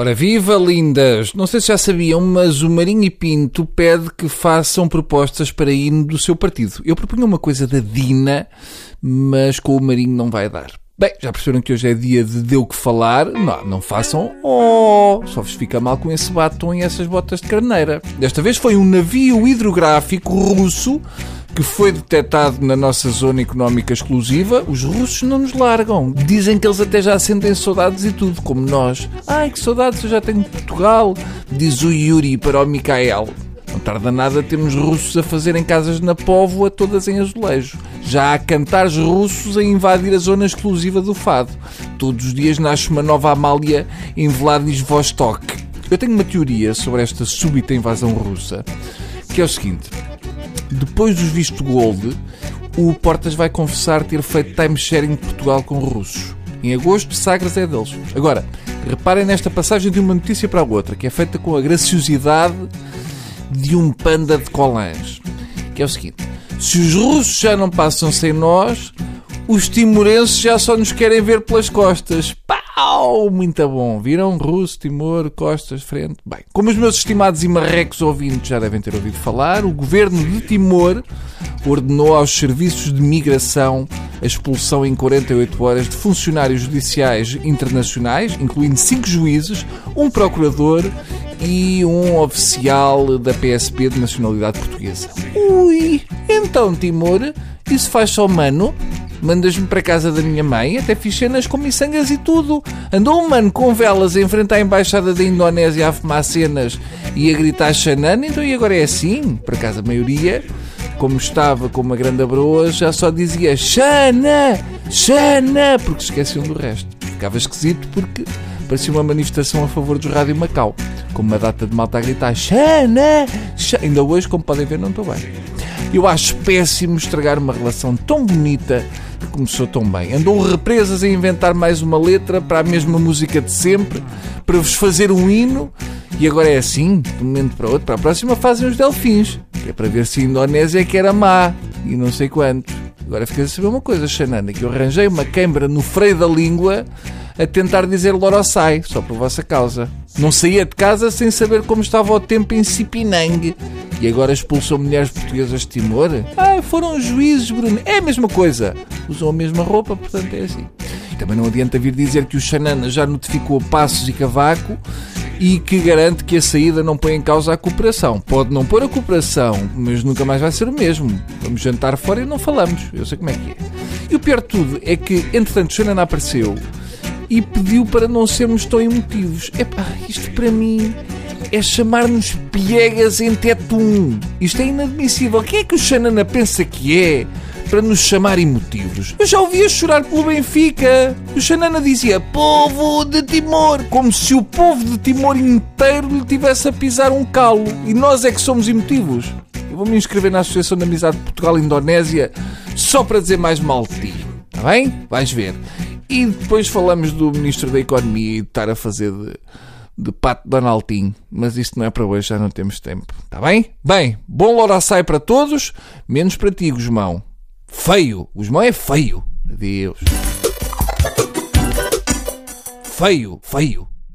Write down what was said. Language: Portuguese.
Ora, viva lindas! Não sei se já sabiam, mas o Marinho e Pinto pede que façam propostas para hino do seu partido. Eu propunha uma coisa da Dina, mas com o Marinho não vai dar. Bem, já perceberam que hoje é dia de deu que falar? Não, não façam oh, só vos fica mal com esse batom e essas botas de carneira. Desta vez foi um navio hidrográfico russo que foi detectado na nossa zona económica exclusiva. Os russos não nos largam. Dizem que eles até já sentem saudades e tudo, como nós. Ai, que saudades eu já tenho Portugal, diz o Yuri para o Mikael. Não tarda nada, temos russos a fazerem casas na Póvoa, todas em azulejo. Já há cantares russos a invadir a zona exclusiva do fado. Todos os dias nasce uma nova Amália em Vladivostok. Eu tenho uma teoria sobre esta súbita invasão russa, que é o seguinte. Depois dos visto gold, o Portas vai confessar ter feito time-sharing de Portugal com russos. Em agosto, Sagres é deles. Agora, reparem nesta passagem de uma notícia para a outra, que é feita com a graciosidade de um panda de colãs. Que é o seguinte: se os russos já não passam sem nós, os timorenses já só nos querem ver pelas costas. Pau! Muito bom. Viram? Russo, Timor, costas, frente. Bem, como os meus estimados e marrecos ouvintes já devem ter ouvido falar, o governo de Timor ordenou aos serviços de migração a expulsão em 48 horas de funcionários judiciais internacionais, incluindo cinco juízes, um procurador e um oficial da PSP de nacionalidade portuguesa. Ui, então Timor, isso faz só mano? Mandas-me para casa da minha mãe, até fiz cenas com miçangas e tudo. Andou um mano com velas em frente à embaixada da Indonésia a fumar cenas e a gritar xanana, então e agora é assim? Por acaso a maioria, como estava com uma grande abroa, já só dizia Xana, Xana, porque esqueciam do resto. Ficava esquisito porque parecia uma manifestação a favor dos Rádio Macau, com uma data de malta a gritar Xana, Xana. Ainda hoje, como podem ver, não estou bem. Eu acho péssimo estragar uma relação tão bonita que começou tão bem. Andou represas a inventar mais uma letra para a mesma música de sempre, para vos fazer um hino, e agora é assim, de um momento para outro. Para a próxima fazem os delfins, que é para ver se a Indonésia é que era má, e não sei quantos. Agora fica a saber uma coisa, Xanana, que eu arranjei uma queimbra no freio da língua a tentar dizer Lorossai, só por vossa causa. Não saía de casa sem saber como estava o tempo em Sipinang. E agora expulsou mulheres portuguesas de Timor? Ah, foram juízes, Bruno. É a mesma coisa. Usam a mesma roupa, portanto é assim. Também não adianta vir dizer que o Xanana já notificou Passos e Cavaco e que garante que a saída não põe em causa a cooperação. Pode não pôr a cooperação, mas nunca mais vai ser o mesmo. Vamos jantar fora e não falamos. Eu sei como é que é. E o pior de tudo é que, entretanto, Xanana apareceu e pediu para não sermos tão emotivos. Epá, isto para mim é chamar-nos piegas em tetum. Isto é inadmissível. Quem é que o Xanana pensa que é para nos chamar emotivos? Eu já ouvia chorar pelo Benfica. O Xanana dizia povo de Timor, como se o povo de Timor inteiro lhe tivesse a pisar um calo. E nós é que somos emotivos. Eu vou me inscrever na Associação de Amizade de Portugal-Indonésia só para dizer mais mal de ti. Está bem? Vais ver. E depois falamos do Ministro da Economia e de estar a fazer de, de pato Donaldinho. Mas isto não é para hoje, já não temos tempo. Está bem? Bem, bom Loraçai para todos, menos para ti, Guzmão. Feio. Guzmão é feio. Adeus. Feio, feio.